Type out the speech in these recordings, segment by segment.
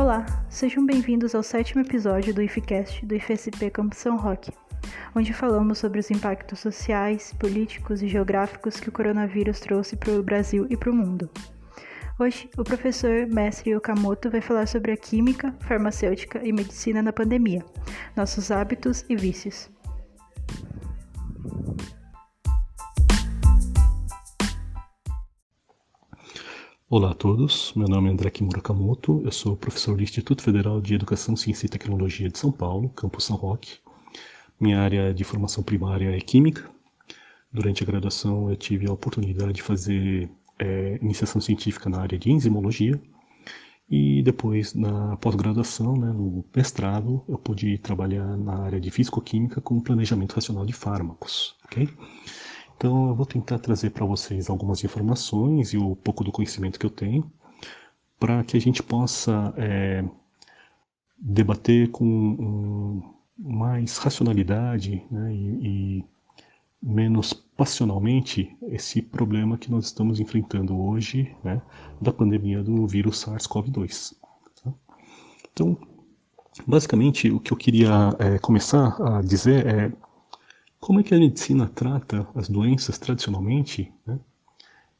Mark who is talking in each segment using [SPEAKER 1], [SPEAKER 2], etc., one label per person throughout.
[SPEAKER 1] Olá, sejam bem-vindos ao sétimo episódio do IFCast do IFSP Campo São Roque, onde falamos sobre os impactos sociais, políticos e geográficos que o coronavírus trouxe para o Brasil e para o mundo. Hoje, o professor mestre Okamoto vai falar sobre a química, farmacêutica e medicina na pandemia, nossos hábitos e vícios.
[SPEAKER 2] Olá a todos, meu nome é André Kimura Kamoto, eu sou professor do Instituto Federal de Educação, Ciência e Tecnologia de São Paulo, campus São Roque. Minha área de formação primária é Química. Durante a graduação eu tive a oportunidade de fazer é, iniciação científica na área de enzimologia e depois na pós-graduação, né, no mestrado, eu pude trabalhar na área de físico-química com planejamento racional de fármacos, ok? Então eu vou tentar trazer para vocês algumas informações e um pouco do conhecimento que eu tenho para que a gente possa é, debater com um, mais racionalidade né, e, e, menos passionalmente esse problema que nós estamos enfrentando hoje né, da pandemia do vírus SARS-CoV-2. Tá? Então, basicamente, o que eu queria é, começar a dizer é como é que a medicina trata as doenças tradicionalmente né?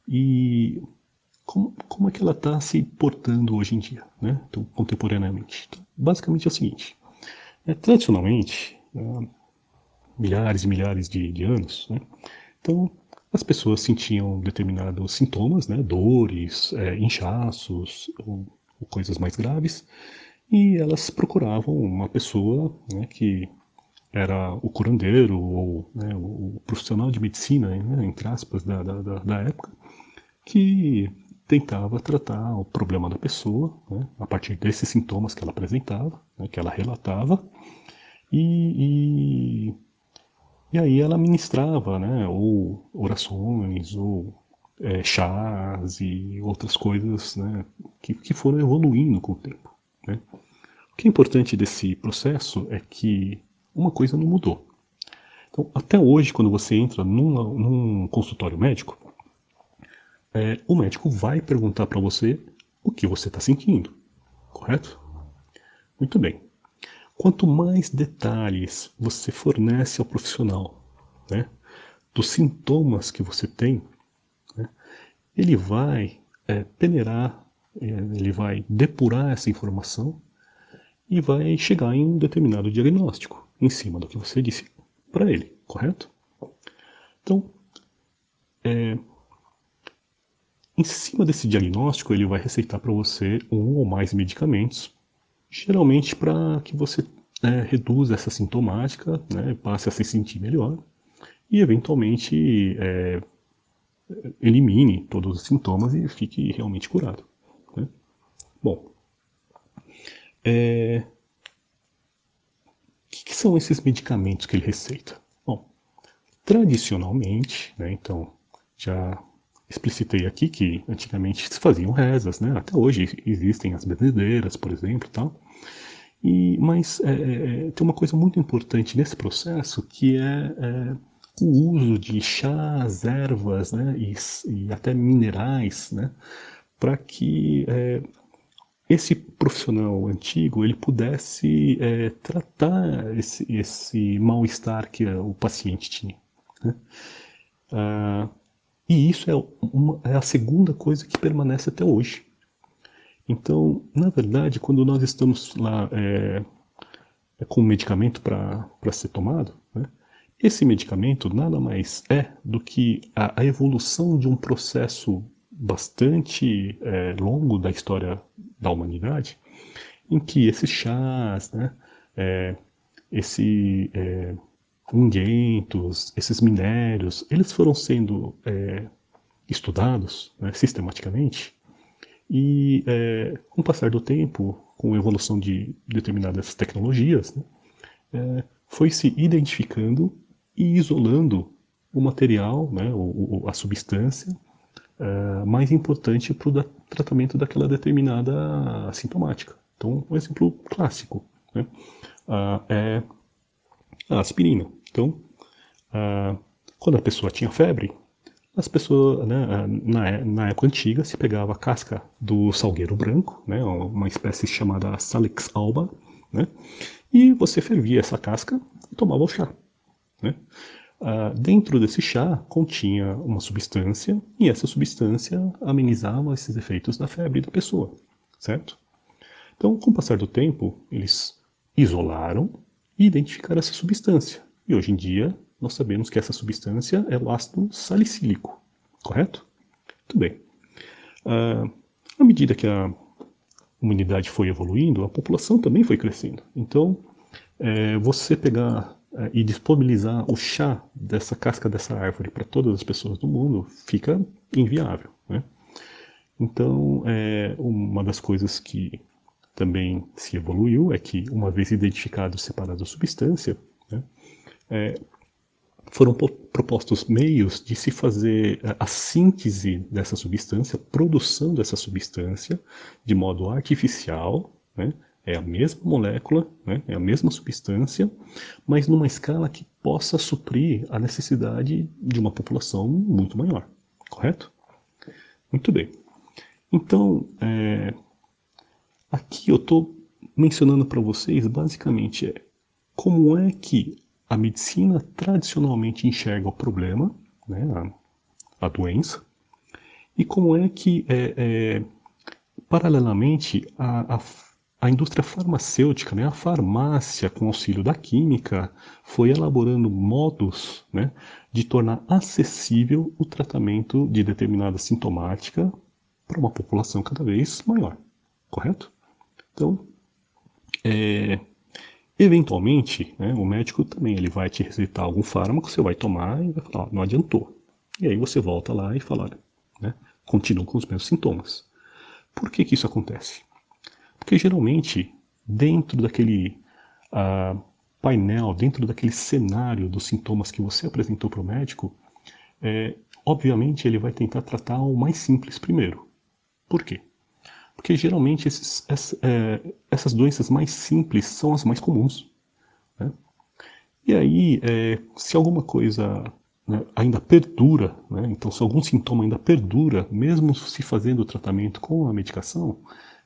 [SPEAKER 2] e como, como é que ela está se portando hoje em dia, né? então, contemporaneamente. Então, basicamente é o seguinte, é, tradicionalmente, milhares e milhares de, de anos, né? então as pessoas sentiam determinados sintomas, né? dores, é, inchaços ou, ou coisas mais graves, e elas procuravam uma pessoa né, que era o curandeiro ou né, o profissional de medicina, né, entre aspas, da, da, da, época, que tentava tratar o problema da pessoa né, a partir desses sintomas que ela apresentava, né, que ela relatava, e, e, e, aí ela ministrava, né, ou orações, ou é, chás e outras coisas né, que, que foram evoluindo com o tempo. O que é importante desse processo é que uma coisa não mudou. Então, até hoje, quando você entra num, num consultório médico, é, o médico vai perguntar para você o que você está sentindo, correto? Muito bem. Quanto mais detalhes você fornece ao profissional, né, dos sintomas que você tem, né, ele vai é, peneirar, é, ele vai depurar essa informação e vai chegar em um determinado diagnóstico em cima do que você disse para ele, correto? Então, é, em cima desse diagnóstico, ele vai receitar para você um ou mais medicamentos, geralmente para que você é, reduza essa sintomática, né, passe a se sentir melhor e, eventualmente, é, elimine todos os sintomas e fique realmente curado. Né? Bom, é, que, que são esses medicamentos que ele receita? Bom, tradicionalmente, né, então já explicitei aqui que antigamente se faziam rezas, né? Até hoje existem as bebedeiras, por exemplo, tal. E, mas é, é, é, tem uma coisa muito importante nesse processo que é, é o uso de chás, ervas, né? E, e até minerais, né? Para que é, esse profissional antigo ele pudesse é, tratar esse, esse mal-estar que o paciente tinha. Né? Ah, e isso é, uma, é a segunda coisa que permanece até hoje. Então, na verdade, quando nós estamos lá é, é com um medicamento para ser tomado, né, esse medicamento nada mais é do que a, a evolução de um processo bastante é, longo da história da humanidade, em que esses chás, né, é, esse é, unguentos, esses minérios, eles foram sendo é, estudados né, sistematicamente e é, com o passar do tempo, com a evolução de determinadas tecnologias, né, é, foi se identificando e isolando o material, né, o, a substância, é, mais importante para o tratamento daquela determinada sintomática. Então, um exemplo clássico né, uh, é a aspirina. Então, uh, quando a pessoa tinha febre, as pessoas, né, na, na, época antiga, se pegava a casca do salgueiro branco, né, uma espécie chamada Salix alba, né, e você fervia essa casca e tomava o chá. Né. Uh, dentro desse chá continha uma substância e essa substância amenizava esses efeitos da febre da pessoa, certo? Então, com o passar do tempo, eles isolaram e identificaram essa substância. E hoje em dia, nós sabemos que essa substância é o ácido salicílico, correto? Muito bem. Uh, à medida que a humanidade foi evoluindo, a população também foi crescendo. Então, é, você pegar e disponibilizar o chá dessa casca dessa árvore para todas as pessoas do mundo fica inviável. Né? Então, é, uma das coisas que também se evoluiu é que, uma vez identificado separado a substância, né, é, foram propostos meios de se fazer eh, a síntese dessa substância, produção dessa substância de modo artificial, né? É a mesma molécula, né? é a mesma substância, mas numa escala que possa suprir a necessidade de uma população muito maior, correto? Muito bem. Então, é, aqui eu estou mencionando para vocês basicamente é como é que a medicina tradicionalmente enxerga o problema, né, a, a doença, e como é que, é, é, paralelamente, a, a, a, indústria farmacêutica, né, a farmácia, com auxílio da química, foi elaborando modos né, de tornar acessível o tratamento de determinada sintomática para uma população cada vez maior, correto? Então, é, Eventualmente, né, o médico também ele vai te receitar algum fármaco, você vai tomar e vai falar, não adiantou. E aí você volta lá e fala, né, continua com os mesmos sintomas. Por que, que isso acontece? Porque geralmente, dentro daquele uh, painel, dentro daquele cenário dos sintomas que você apresentou para o médico, é, obviamente ele vai tentar tratar o mais simples primeiro. Por quê? Porque geralmente esses, essa, é, essas doenças mais simples são as mais comuns. Né? E aí, é, se alguma coisa né, ainda perdura, né, então se algum sintoma ainda perdura, mesmo se fazendo o tratamento com a medicação,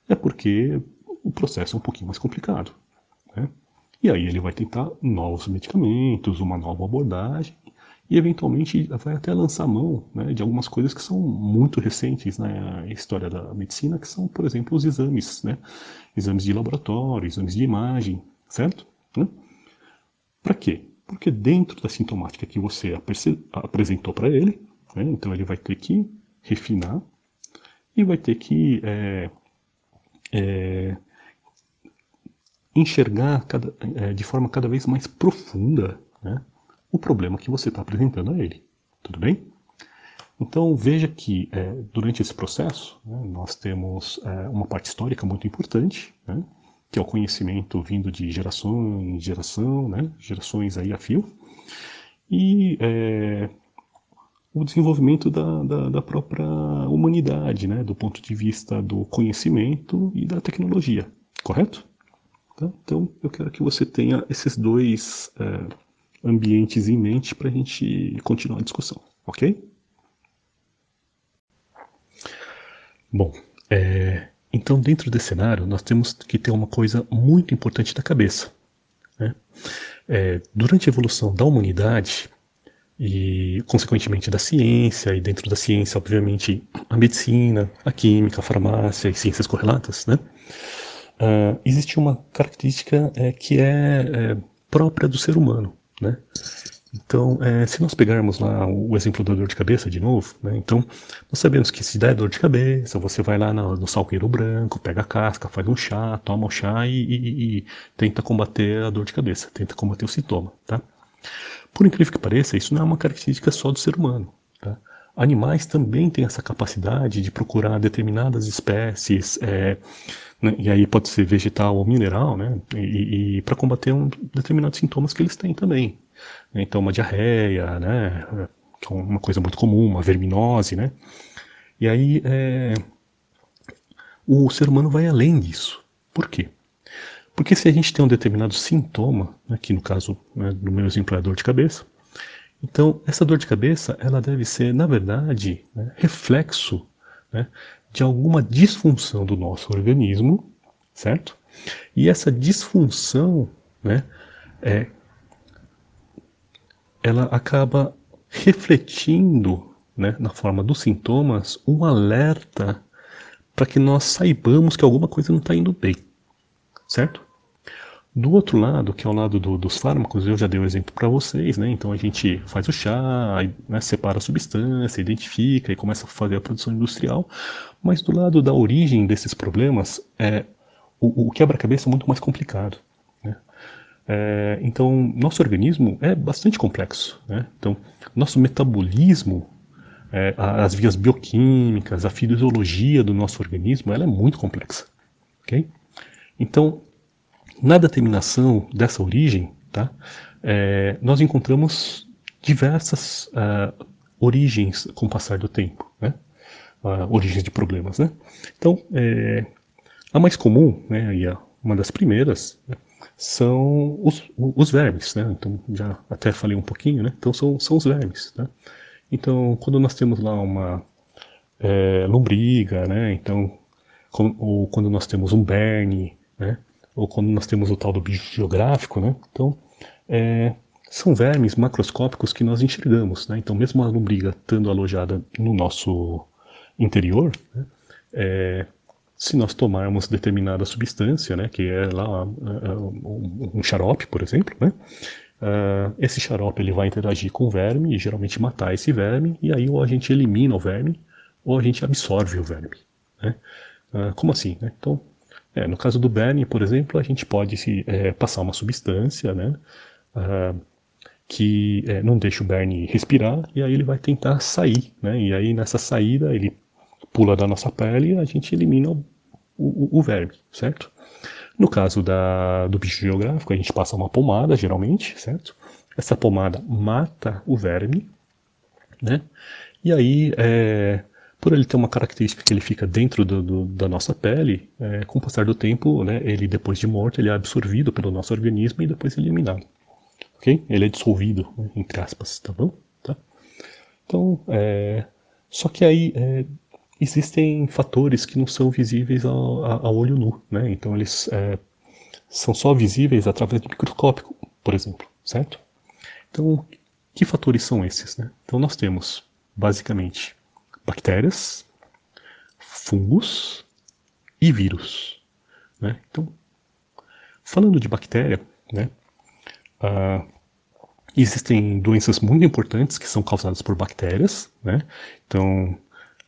[SPEAKER 2] é porque o processo é um pouquinho mais complicado. Né? E aí ele vai tentar novos medicamentos, uma nova abordagem, e eventualmente vai até lançar mão né, de algumas coisas que são muito recentes na história da medicina, que são, por exemplo, os exames, né? exames de laboratório, exames de imagem, certo? Né? Para quê? Porque dentro da sintomática que você apresentou para ele, né, então ele vai ter que refinar e vai ter que é, é, enxergar cada, é, de forma cada vez mais profunda né, o problema que você está apresentando a ele. Tudo bem? Então veja que é, durante esse processo né, nós temos é, uma parte histórica muito importante, né, que é o conhecimento vindo de geração em geração, né, gerações aí a fio, e é, o desenvolvimento da, da, da, própria humanidade, né, do ponto de vista do conhecimento e da tecnologia, correto? Tá? Então eu quero que você tenha esses dois é, ambientes em mente para a gente continuar a discussão, ok? Bom, é, então dentro desse cenário nós temos que ter uma coisa muito importante na cabeça. Né? É, durante a evolução da humanidade e consequentemente da ciência e dentro da ciência obviamente a medicina, a química, a farmácia e ciências correlatas, né? Uh, existe uma característica é, que é, é própria do ser humano, né? Então, é, se nós pegarmos lá o exemplo da dor de cabeça de novo, né, então nós sabemos que se der dor de cabeça, você vai lá no, no salgueiro branco, pega a casca, faz um chá, toma o chá e, e, e, tenta combater a dor de cabeça, tenta combater o sintoma, tá? Por incrível que pareça, isso não é uma característica só do ser humano, tá? Animais também têm essa capacidade de procurar determinadas espécies, é, né, e aí pode ser vegetal ou mineral, né, e, e para combater um, determinados sintomas que eles têm também. Então, uma diarreia, né, que é uma coisa muito comum, uma verminose, né, e aí é, o ser humano vai além disso. Por quê? Porque se a gente tem um determinado sintoma, aqui no caso, né, no meu exemplo é dor de cabeça, Então, essa dor de cabeça, ela deve ser, na verdade, né, reflexo né, de alguma disfunção do nosso organismo, certo? E essa disfunção, né, é, ela acaba refletindo, né, na forma dos sintomas, um alerta para que nós saibamos que alguma coisa não está indo bem, certo? Do outro lado, que é o lado do, dos fármacos, eu já dei o um exemplo para vocês, né? Então a gente faz o chá, né, separa a substância, identifica e começa a fazer a produção industrial. Mas do lado da origem desses problemas, é, o, o quebra-cabeça é muito mais complicado. Né? É, então, nosso organismo é bastante complexo. Né? Então, nosso metabolismo, é, as vias bioquímicas, a fisiologia do nosso organismo, ela é muito complexa. Okay? Então, na determinação dessa origem, tá, é, nós encontramos diversas uh, origens com o passar do tempo, né? Uh, origens de problemas. Né? Então, é, a mais comum, né, e a, uma das primeiras, né, são os, os vermes. Né? Então, já até falei um pouquinho, né? então são, são os vermes. Né? Então, quando nós temos lá uma é, lombriga, né? então, com, ou quando nós temos um berne, né? ou quando nós temos o tal do bicho geográfico, né? Então, é, são vermes macroscópicos que nós enxergamos, né? Então, mesmo a lombriga estando alojada no nosso interior, né? é, se nós tomarmos determinada substância, né, que é lá uh, um xarope, por exemplo, né, uh, esse xarope ele vai interagir com o verme e geralmente matar esse verme, e aí ou a gente elimina o verme ou a gente absorve o verme. Né? Uh, como assim? Né? Então, é, no caso do Berne, por exemplo, a gente pode se, é, passar uma substância né, uh, que é, não deixa o Berne respirar e aí ele vai tentar sair. Né, e aí nessa saída ele pula da nossa pele e a gente elimina o, o, o verme, certo? No caso da, do bicho geográfico, a gente passa uma pomada, geralmente, certo? Essa pomada mata o verme, né? E aí, é, por ele ter uma característica que ele fica dentro do, do, da nossa pele, é, com o passar do tempo, né, ele depois de morto, ele é absorvido pelo nosso organismo e depois eliminado. Ok? Ele é dissolvido, né, entre aspas, tá bom? Tá? Então, é, só que aí é, existem fatores que não são visíveis ao, olho nu, né? Então eles é, são só visíveis através do microscópio, por exemplo, certo? Então, que fatores são esses? Né? Então nós temos, basicamente, bactérias, fungos e vírus. Né? Então, falando de bactéria, né, uh, existem doenças muito importantes que são causadas por bactérias. Né? Então,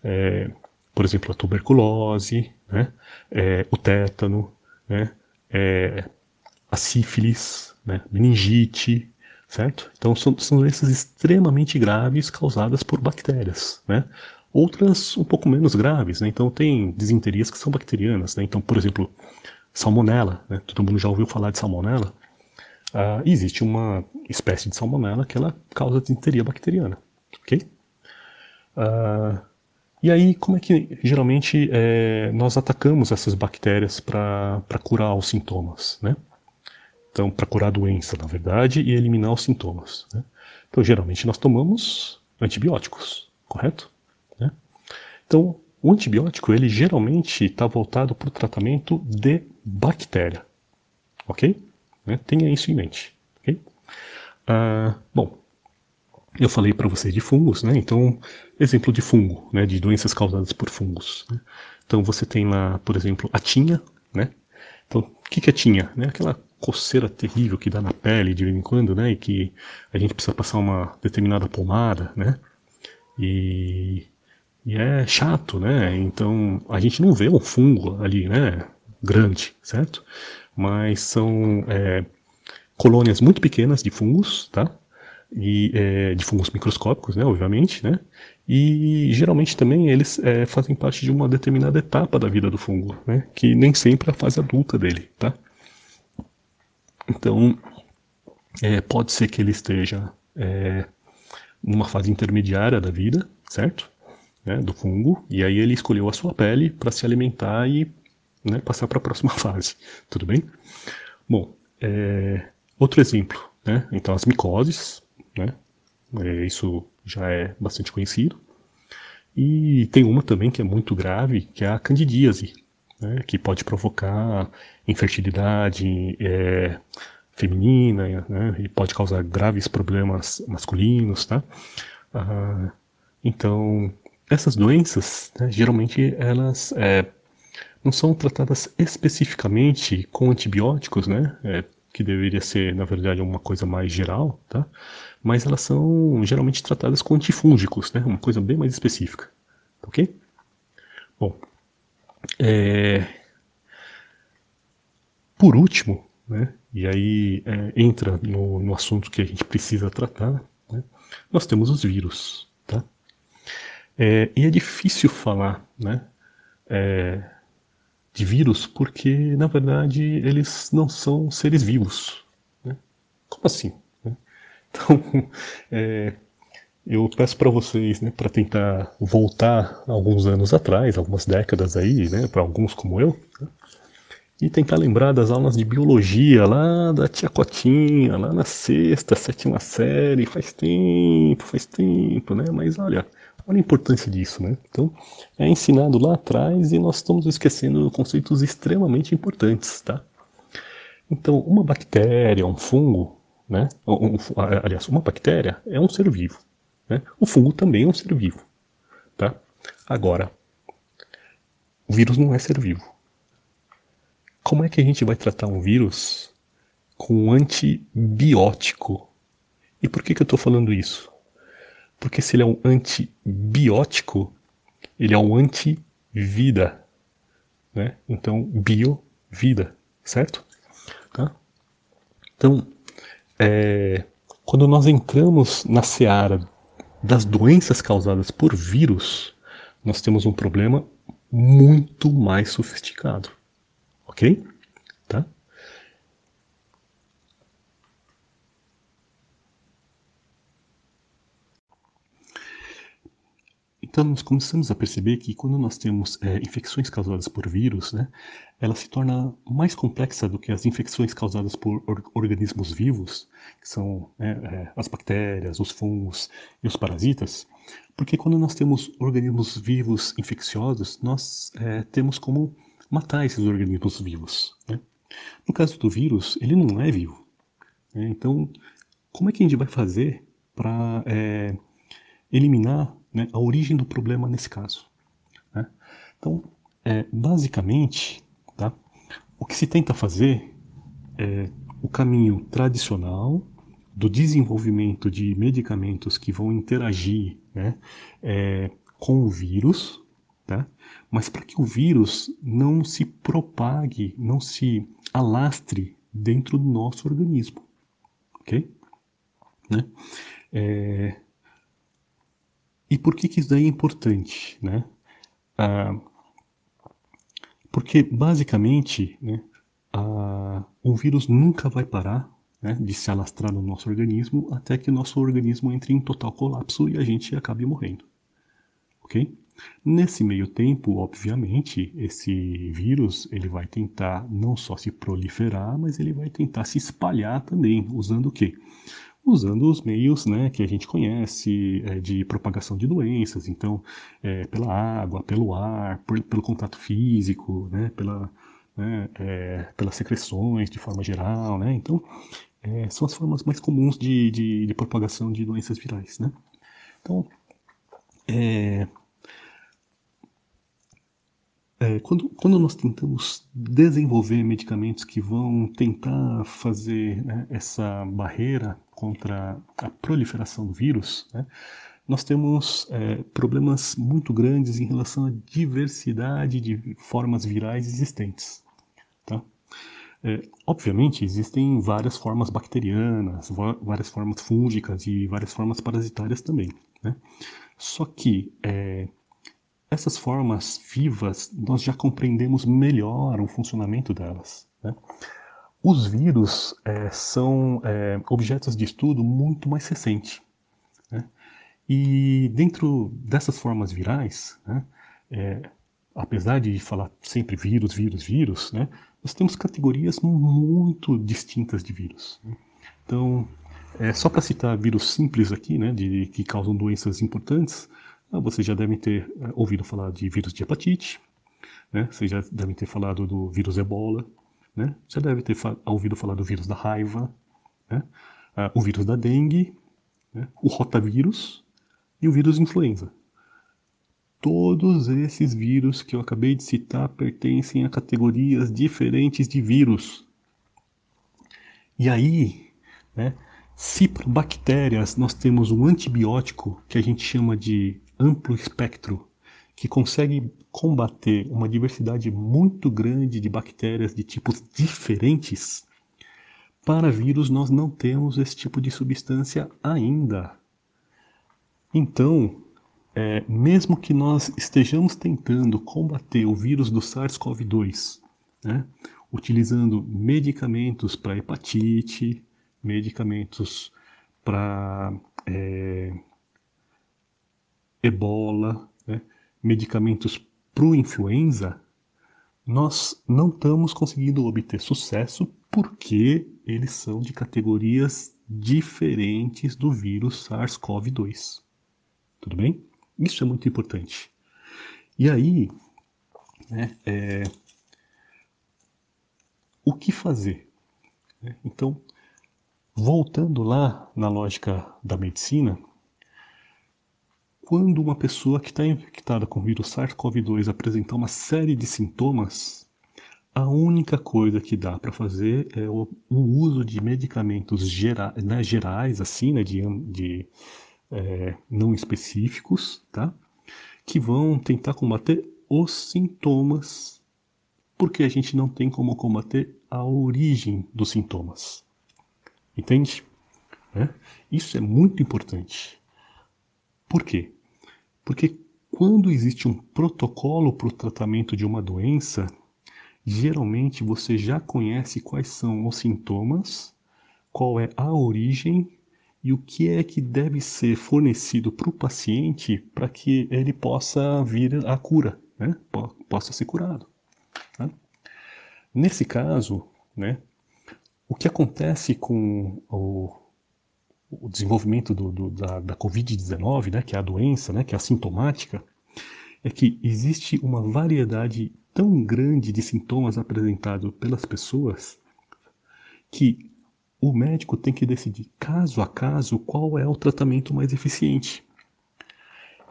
[SPEAKER 2] é, por exemplo, a tuberculose, né? é, o tétano, né? é, a sífilis, né? meningite, certo? Então são, são doenças extremamente graves causadas por bactérias, né? Outras um pouco menos graves. Né? Então, tem desinterias que são bacterianas. Né? Então, por exemplo, salmonela. Né? Todo mundo já ouviu falar de salmonela. Uh, existe uma espécie de salmonela que ela causa desinteria bacteriana. Ok? Uh, e aí, como é que geralmente é, nós atacamos essas bactérias para curar os sintomas? Né? Então, para curar a doença, na verdade, e eliminar os sintomas. Né? Então, geralmente nós tomamos antibióticos, correto? Então, o antibiótico, ele geralmente está voltado para o tratamento de bactéria, ok? Né? Tenha isso em mente, ok? Ah, bom, eu falei para vocês de fungos, né? Então, exemplo de fungo, né? De doenças causadas por fungos. Né? Então, você tem lá, por exemplo, a tinha, né? Então, o que, que é tinha? Né? Aquela coceira terrível que dá na pele de vez em quando, né? E que a gente precisa passar uma determinada pomada, né? E e é chato, né? Então a gente não vê um fungo ali, né? Grande, certo? Mas são é, colônias muito pequenas de fungos, tá? E é, de fungos microscópicos, né? Obviamente, né? E geralmente também eles é, fazem parte de uma determinada etapa da vida do fungo, né? Que nem sempre é a fase adulta dele, tá? Então é, pode ser que ele esteja é, numa fase intermediária da vida, certo? Né, do fungo, e aí ele escolheu a sua pele para se alimentar e né, passar para a próxima fase. Tudo bem? Bom, é, outro exemplo, né, então as micoses, né, é, isso já é bastante conhecido. E tem uma também que é muito grave, que é a candidíase, né, que pode provocar infertilidade é, feminina né, e pode causar graves problemas masculinos. Tá? Ah, então, essas doenças, né, geralmente, elas é, não são tratadas especificamente com antibióticos, né? É, que deveria ser, na verdade, uma coisa mais geral, tá? Mas elas são geralmente tratadas com antifúngicos, né? Uma coisa bem mais específica, ok? Bom, é... por último, né? E aí é, entra no, no, assunto que a gente precisa tratar, né? nós temos os vírus, tá? É, e é difícil falar, né? É, de vírus porque, na verdade, eles não são seres vivos. Né? Como assim? Né? Então, é, eu peço para vocês, né, para tentar voltar alguns anos atrás, algumas décadas aí, né, para alguns como eu, né, e tentar lembrar das aulas de biologia lá da tia Cotinha, lá na sexta, sétima série, faz tempo, faz tempo, né? Mas olha, Olha a importância disso, né? Então, é ensinado lá atrás e nós estamos esquecendo conceitos extremamente importantes, tá? Então, uma bactéria, um fungo, né? Um, aliás, uma bactéria é um ser vivo, né? O fungo também é um ser vivo, tá? Agora, o vírus não é ser vivo. Como é que a gente vai tratar um vírus com um antibiótico? E por que, que eu estou falando isso? Porque se ele é um antibiótico, ele é um anti-vida. Né? Então, bio, vida, certo? Tá? Então, é, quando nós entramos na seara das doenças causadas por vírus, nós temos um problema muito mais sofisticado. Ok? Tá? Então, nós começamos a perceber que quando nós temos é, infecções causadas por vírus, né, ela se torna mais complexa do que as infecções causadas por or organismos vivos, que são né, é, as bactérias, os fungos e os parasitas, porque quando nós temos organismos vivos infecciosos, nós é, temos como matar esses organismos vivos. Né? No caso do vírus, ele não é vivo. Né? Então, como é que a gente vai fazer para é, eliminar né, a origem do problema nesse caso. Né? Então, é, basicamente, tá, o que se tenta fazer é o caminho tradicional do desenvolvimento de medicamentos que vão interagir né, é, com o vírus, tá? mas para que o vírus não se propague, não se alastre dentro do nosso organismo. Ok? Né? É, e por que, que isso daí é importante? Né? Ah, porque, basicamente, né, ah, o vírus nunca vai parar né, de se alastrar no nosso organismo até que o nosso organismo entre em total colapso e a gente acabe morrendo. Ok? Nesse meio tempo, obviamente, esse vírus ele vai tentar não só se proliferar, mas ele vai tentar se espalhar também, usando o quê? Usando os meios né, que a gente conhece é, de propagação de doenças, então é, pela água, pelo ar, por, pelo contato físico, né, pela, né, é, pelas secreções de forma geral, né, então é, são as formas mais comuns de, de, de propagação de doenças virais, né. Então, é, é, quando, quando nós tentamos desenvolver medicamentos que vão tentar fazer né, essa barreira contra a proliferação do vírus, né, nós temos é, problemas muito grandes em relação à diversidade de formas virais existentes. Tá? É, obviamente, existem várias formas bacterianas, várias formas fúngicas e várias formas parasitárias também. Né? Só que é, essas formas vivas, nós já compreendemos melhor o funcionamento delas. Né? Os vírus é, são é, objetos de estudo muito mais recentes. Né? E dentro dessas formas virais, né, é, apesar de falar sempre vírus, vírus, vírus, né, nós temos categorias muito distintas de vírus. Né? Então, É, só para citar vírus simples aqui, né, de, que causam doenças importantes, ah, vocês já devem ter é, ouvido falar de vírus de hepatite, né, vocês já devem ter falado do vírus ebola, né, já devem ter ouvido falar do vírus da raiva, né, ah, o vírus da dengue, né, o rotavírus e o vírus influenza. Todos esses vírus que eu acabei de citar pertencem a categorias diferentes de vírus. E aí, né, se para bactérias nós temos um antibiótico que a gente chama de amplo espectro, que consegue combater uma diversidade muito grande de bactérias de tipos diferentes, para vírus nós não temos esse tipo de substância ainda. Então, é, mesmo que nós estejamos tentando combater o vírus do SARS-CoV-2, né, utilizando medicamentos para hepatite, medicamentos para é, ebola, né, medicamentos para influenza, nós não estamos conseguindo obter sucesso porque eles são de categorias diferentes do vírus SARS-CoV-2. Tudo bem? Isso é muito importante. E aí, né, é, o que fazer? Né? Então, voltando lá na lógica da medicina, quando uma pessoa que está infectada com o vírus SARS-CoV-2 apresentar uma série de sintomas, a única coisa que dá para fazer é o, o, uso de medicamentos gera, né, gerais, assim, né, de, de é, não específicos, tá? que vão tentar combater os sintomas, porque a gente não tem como combater a origem dos sintomas. Entende? É? Isso é muito importante. Por quê? Porque quando existe um protocolo para o tratamento de uma doença, geralmente você já conhece quais são os sintomas, qual é a origem e o que é que deve ser fornecido para o paciente para que ele possa vir a cura, né? possa ser curado. Tá? Nesse caso, né, o que acontece com o, o desenvolvimento do, do, da, da Covid-19, né, que é a doença, né, que é assintomática, é que existe uma variedade tão grande de sintomas apresentados pelas pessoas que o médico tem que decidir caso a caso qual é o tratamento mais eficiente.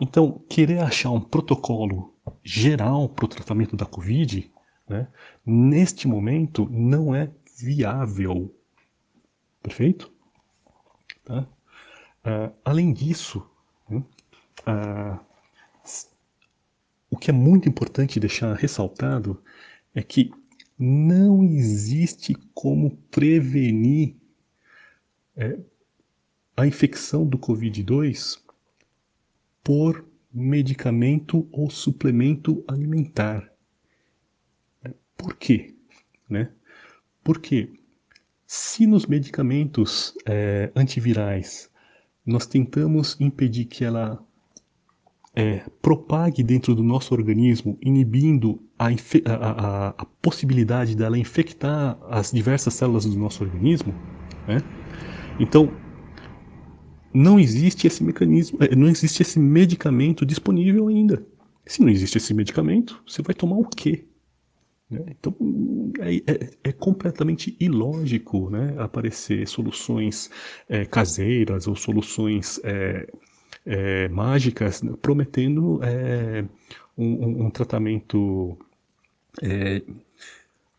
[SPEAKER 2] Então, querer achar um protocolo geral para o tratamento da Covid, né, neste momento, não é viável. Perfeito? Tá? Uh, além disso, uh, o que é muito importante deixar ressaltado é que não existe como prevenir é, a infecção do Covid-2 por medicamento ou suplemento alimentar. Por quê? Né? Porque se nos medicamentos é, antivirais nós tentamos impedir que ela é, propague dentro do nosso organismo, inibindo a, a, a, possibilidade dela infectar as diversas células do nosso organismo, né? então não existe esse mecanismo, é, não existe esse medicamento disponível ainda. Se não existe esse medicamento, você vai tomar o quê? Né? Então é, é, é, completamente ilógico né, aparecer soluções é, caseiras ou soluções é, é, mágicas prometendo é, um, um, tratamento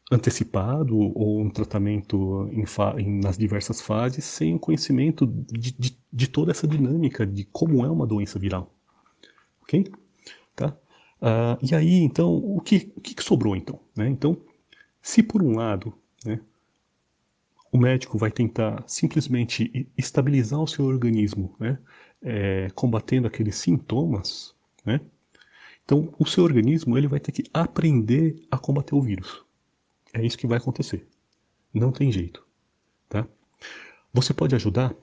[SPEAKER 2] antecipado ou um tratamento em em, nas diversas fases sem o conhecimento de, de, de, toda essa dinâmica de como é uma doença viral. Ok? Tá? Uh, e aí, então, o que, o que sobrou então? Né? Então, se por um lado né, o médico vai tentar simplesmente estabilizar o seu organismo, né, é, combatendo aqueles sintomas, né? Então, o seu organismo ele vai ter que aprender a combater o vírus. É isso que vai acontecer. Não tem jeito, tá? Você pode ajudar?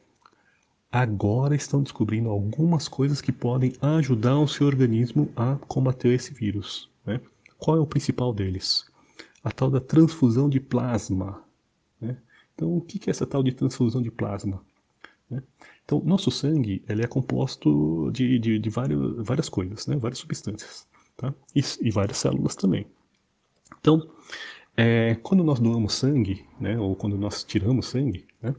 [SPEAKER 2] Agora estão descobrindo algumas coisas que podem ajudar o seu organismo a combater esse vírus. Né? Qual é o principal deles? A tal da transfusão de plasma. Né? Então, o que é essa tal de transfusão de plasma? Né? Então, nosso sangue ele é composto de, de, de vários, várias coisas, né? várias substâncias, tá? e, e várias células também. Então, é, quando nós doamos sangue, né, ou quando nós tiramos sangue, né,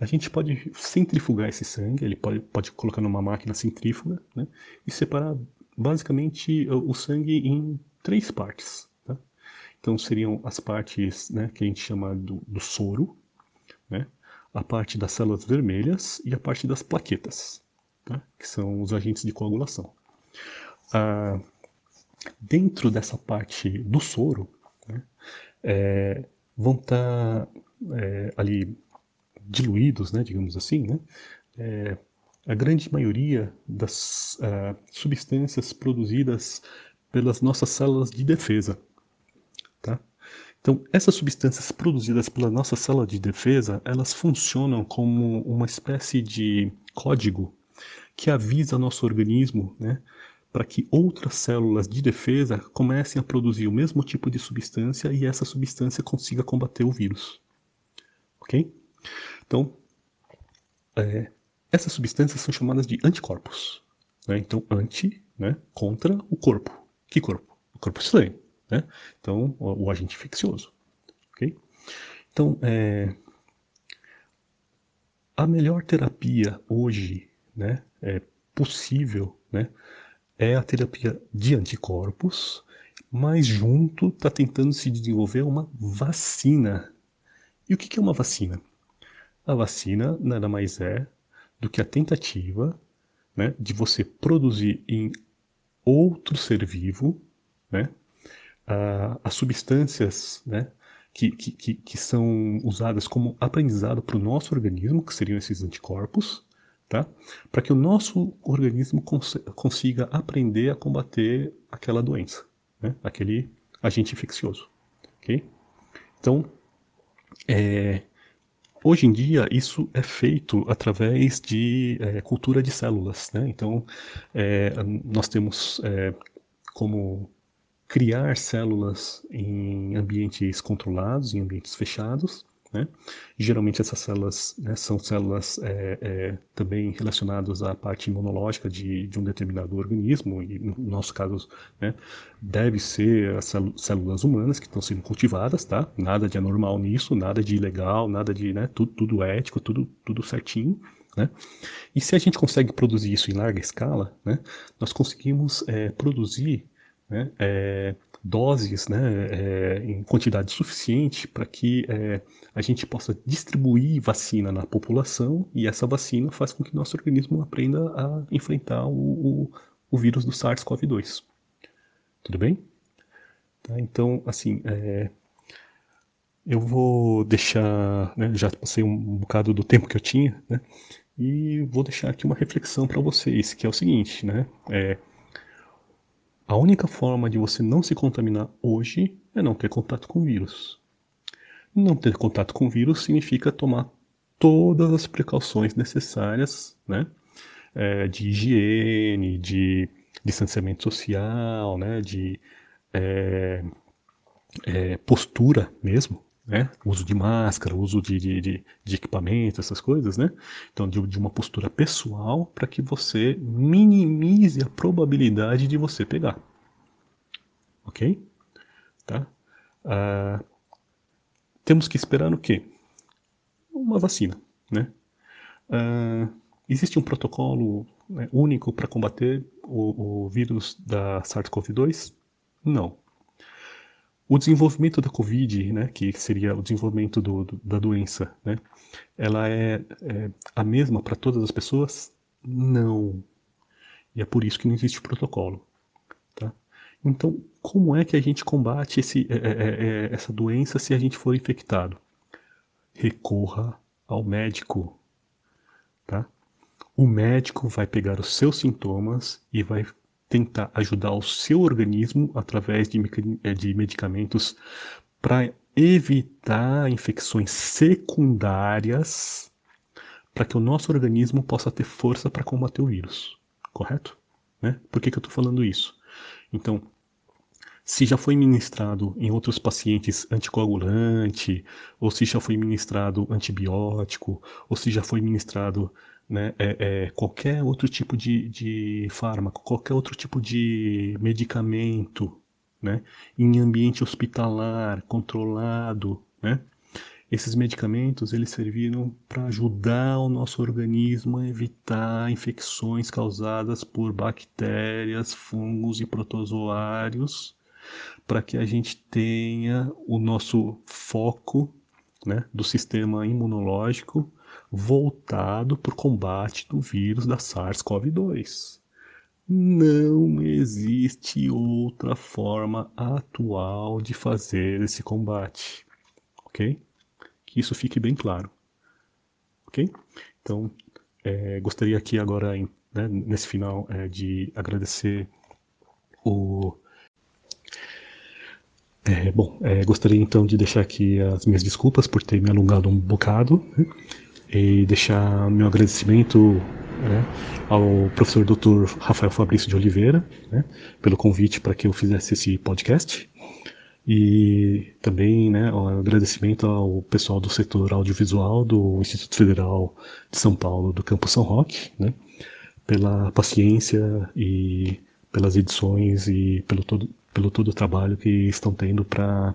[SPEAKER 2] a gente pode centrifugar esse sangue, ele pode, pode colocar numa máquina centrífuga né, e separar basicamente o sangue em três partes. Tá? Então seriam as partes né, que a gente chama do, do soro, né, a parte das células vermelhas e a parte das plaquetas, tá? que são os agentes de coagulação. Ah, dentro dessa parte do soro, né, é, vão estar tá, é, ali diluídos, né, digamos assim, né, é, a grande maioria das uh, substâncias produzidas pelas nossas células de defesa. Tá? Então, essas substâncias produzidas pela nossa célula de defesa, elas funcionam como uma espécie de código que avisa nosso organismo né, para que outras células de defesa comecem a produzir o mesmo tipo de substância e essa substância consiga combater o vírus. Ok? Então, é, essas substâncias são chamadas de anticorpos. Né? Então, anti, né, contra o corpo. Que corpo? O corpo estranho. Né? Então, o, o, agente infeccioso. Ok? Então, é, a melhor terapia hoje né, é possível né, é a terapia de anticorpos, mas junto está tentando se desenvolver uma vacina. E o que é uma vacina? A vacina nada mais é do que a tentativa né, de você produzir em outro ser vivo né, as substâncias né, que, que, que, são usadas como aprendizado para o nosso organismo, que seriam esses anticorpos, tá? Para que o nosso organismo cons consiga aprender a combater aquela doença, né? aquele agente infeccioso, ok? Então, é, hoje em dia isso é feito através de é, cultura de células, né? Então, é, nós temos é, como criar células em ambientes controlados, em ambientes fechados, né? Geralmente essas células né, são células é, é, também relacionadas à parte imunológica de, de, um determinado organismo, e no nosso caso né, deve ser as células humanas que estão sendo cultivadas, tá? nada de anormal nisso, nada de ilegal, nada de né, tudo, tudo ético, tudo, tudo certinho. Né? E se a gente consegue produzir isso em larga escala, né, nós conseguimos é, produzir né, é, doses né, é, em quantidade suficiente para que é, a gente possa distribuir vacina na população e essa vacina faz com que nosso organismo aprenda a enfrentar o, o, o vírus do SARS-CoV-2. Tudo bem? Tá, então, assim, é, eu vou deixar, né, já passei um bocado do tempo que eu tinha, né, e vou deixar aqui uma reflexão para vocês, que é o seguinte, né, é, a única forma de você não se contaminar hoje é não ter contato com vírus. Não ter contato com vírus significa tomar todas as precauções necessárias, né? É, de higiene, de distanciamento social, né? De é, é, postura mesmo, né? Uso de máscara, uso de, de, de, de equipamento, essas coisas, né? Então, de, de uma postura pessoal para que você minimize a probabilidade de você pegar. Ok? Tá? Ah, temos que esperar o quê? Uma vacina, né? Ah, existe um protocolo né, único para combater o, o vírus da SARS-CoV-2? Não. O desenvolvimento da Covid, né, que seria o desenvolvimento do, do, da doença, né, ela é, é a mesma para todas as pessoas? Não. E é por isso que não existe protocolo. Tá? Então, como é que a gente combate esse, é, é, é, essa doença se a gente for infectado? Recorra ao médico. Tá? O médico vai pegar os seus sintomas e vai tentar ajudar o seu organismo através de, eh, de medicamentos para evitar infecções secundárias para que o nosso organismo possa ter força para combater o vírus, correto? Né? Por que, que eu estou falando isso? Então, se já foi ministrado em outros pacientes anticoagulante, ou se já foi ministrado antibiótico, ou se já foi ministrado né, é, é, qualquer outro tipo de, de fármaco, qualquer outro tipo de medicamento, né, em ambiente hospitalar, controlado, né, esses medicamentos eles serviram para ajudar o nosso organismo a evitar infecções causadas por bactérias, fungos e protozoários, para que a gente tenha o nosso foco né, do sistema imunológico voltado para o combate do vírus da SARS-CoV-2. Não existe outra forma atual de fazer esse combate, ok? Que isso fique bem claro, ok? Então, é, gostaria aqui agora, né, nesse final, é, de agradecer o é, bom, é, gostaria então de deixar aqui as minhas desculpas por ter me alongado um bocado. Né? E deixar meu agradecimento né, ao professor Dr. Rafael Fabrício de Oliveira né, pelo convite para que eu fizesse esse podcast e também né, um agradecimento ao pessoal do setor audiovisual do Instituto Federal de São Paulo do Campo São Roque né, pela paciência e pelas edições e pelo todo, pelo todo o trabalho que estão tendo para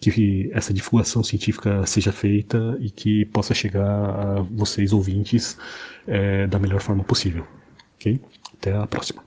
[SPEAKER 2] que essa divulgação científica seja feita e que possa chegar a vocês ouvintes é, da melhor forma possível. Ok? Até a próxima.